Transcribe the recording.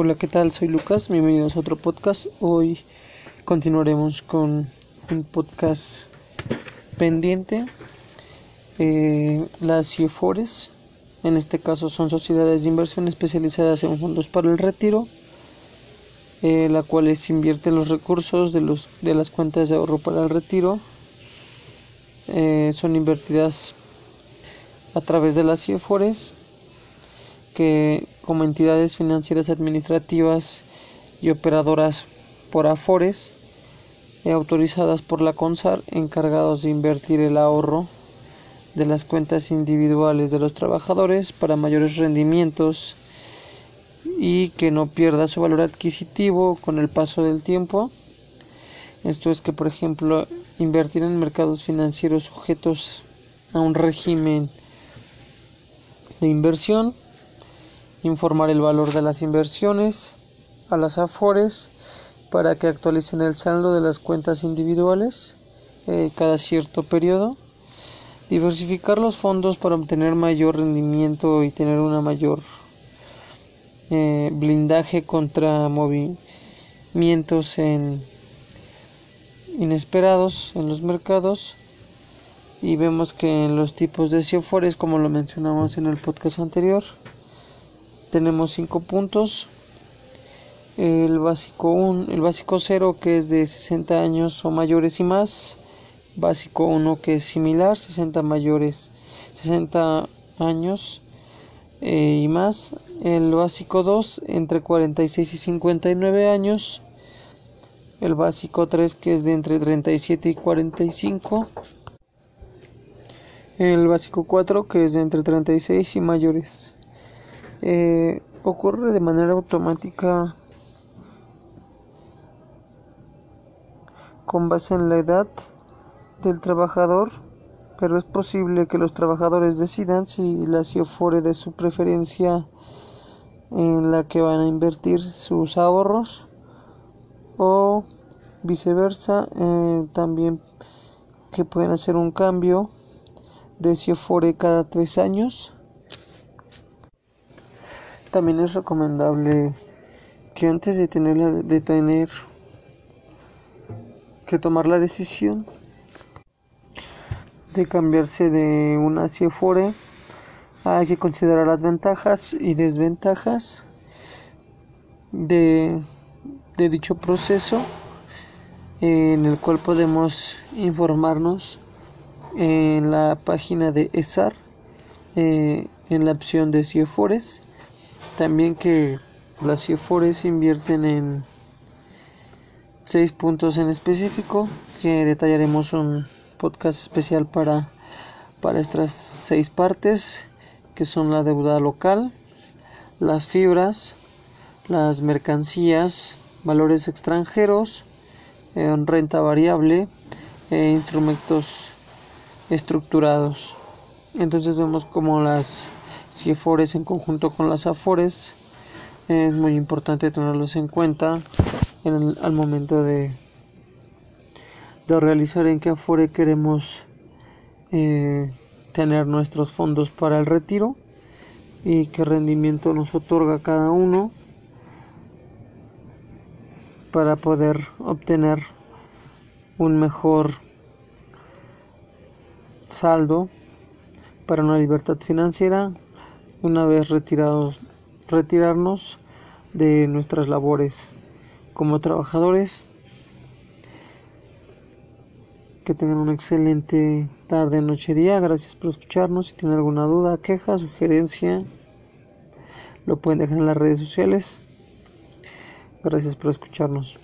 Hola, ¿qué tal? Soy Lucas, bienvenidos a otro podcast. Hoy continuaremos con un podcast pendiente. Eh, las CIFORES, en este caso son sociedades de inversión especializadas en fondos para el retiro, eh, la cuales invierten los recursos de, los, de las cuentas de ahorro para el retiro. Eh, son invertidas a través de las CIFORES que como entidades financieras administrativas y operadoras por Afores eh, autorizadas por la CONSAR encargados de invertir el ahorro de las cuentas individuales de los trabajadores para mayores rendimientos y que no pierda su valor adquisitivo con el paso del tiempo. Esto es que, por ejemplo, invertir en mercados financieros sujetos a un régimen de inversión informar el valor de las inversiones a las AFORES para que actualicen el saldo de las cuentas individuales eh, cada cierto periodo, diversificar los fondos para obtener mayor rendimiento y tener una mayor eh, blindaje contra movimientos en inesperados en los mercados. Y vemos que en los tipos de CIOFORES como lo mencionamos en el podcast anterior tenemos cinco puntos. El básico 1 el básico 0 que es de 60 años o mayores y más. Básico 1 que es similar 60 mayores 60 años eh, y más. El básico 2 entre 46 y 59 años. El básico 3 que es de entre 37 y 45 el básico 4 que es de entre 36 y mayores eh, ocurre de manera automática con base en la edad del trabajador, pero es posible que los trabajadores decidan si la CIOFORE de su preferencia en la que van a invertir sus ahorros o viceversa, eh, también que pueden hacer un cambio de CIOFORE cada tres años también es recomendable que antes de tener, de tener que tomar la decisión de cambiarse de una CIFORE hay que considerar las ventajas y desventajas de, dicho proceso en el cual podemos informarnos en la página de ESAR eh, en la opción de CIFORES también que las CIFORES invierten en seis puntos en específico que detallaremos un podcast especial para, para estas seis partes que son la deuda local, las fibras, las mercancías, valores extranjeros, eh, renta variable e instrumentos estructurados. Entonces vemos como las CIFORES en conjunto con las AFORES es muy importante tenerlos en cuenta en al momento de, de realizar en qué AFORE queremos eh, tener nuestros fondos para el retiro y qué rendimiento nos otorga cada uno para poder obtener un mejor saldo para una libertad financiera una vez retirados retirarnos de nuestras labores como trabajadores que tengan una excelente tarde, noche, día. Gracias por escucharnos. Si tienen alguna duda, queja, sugerencia, lo pueden dejar en las redes sociales. Gracias por escucharnos.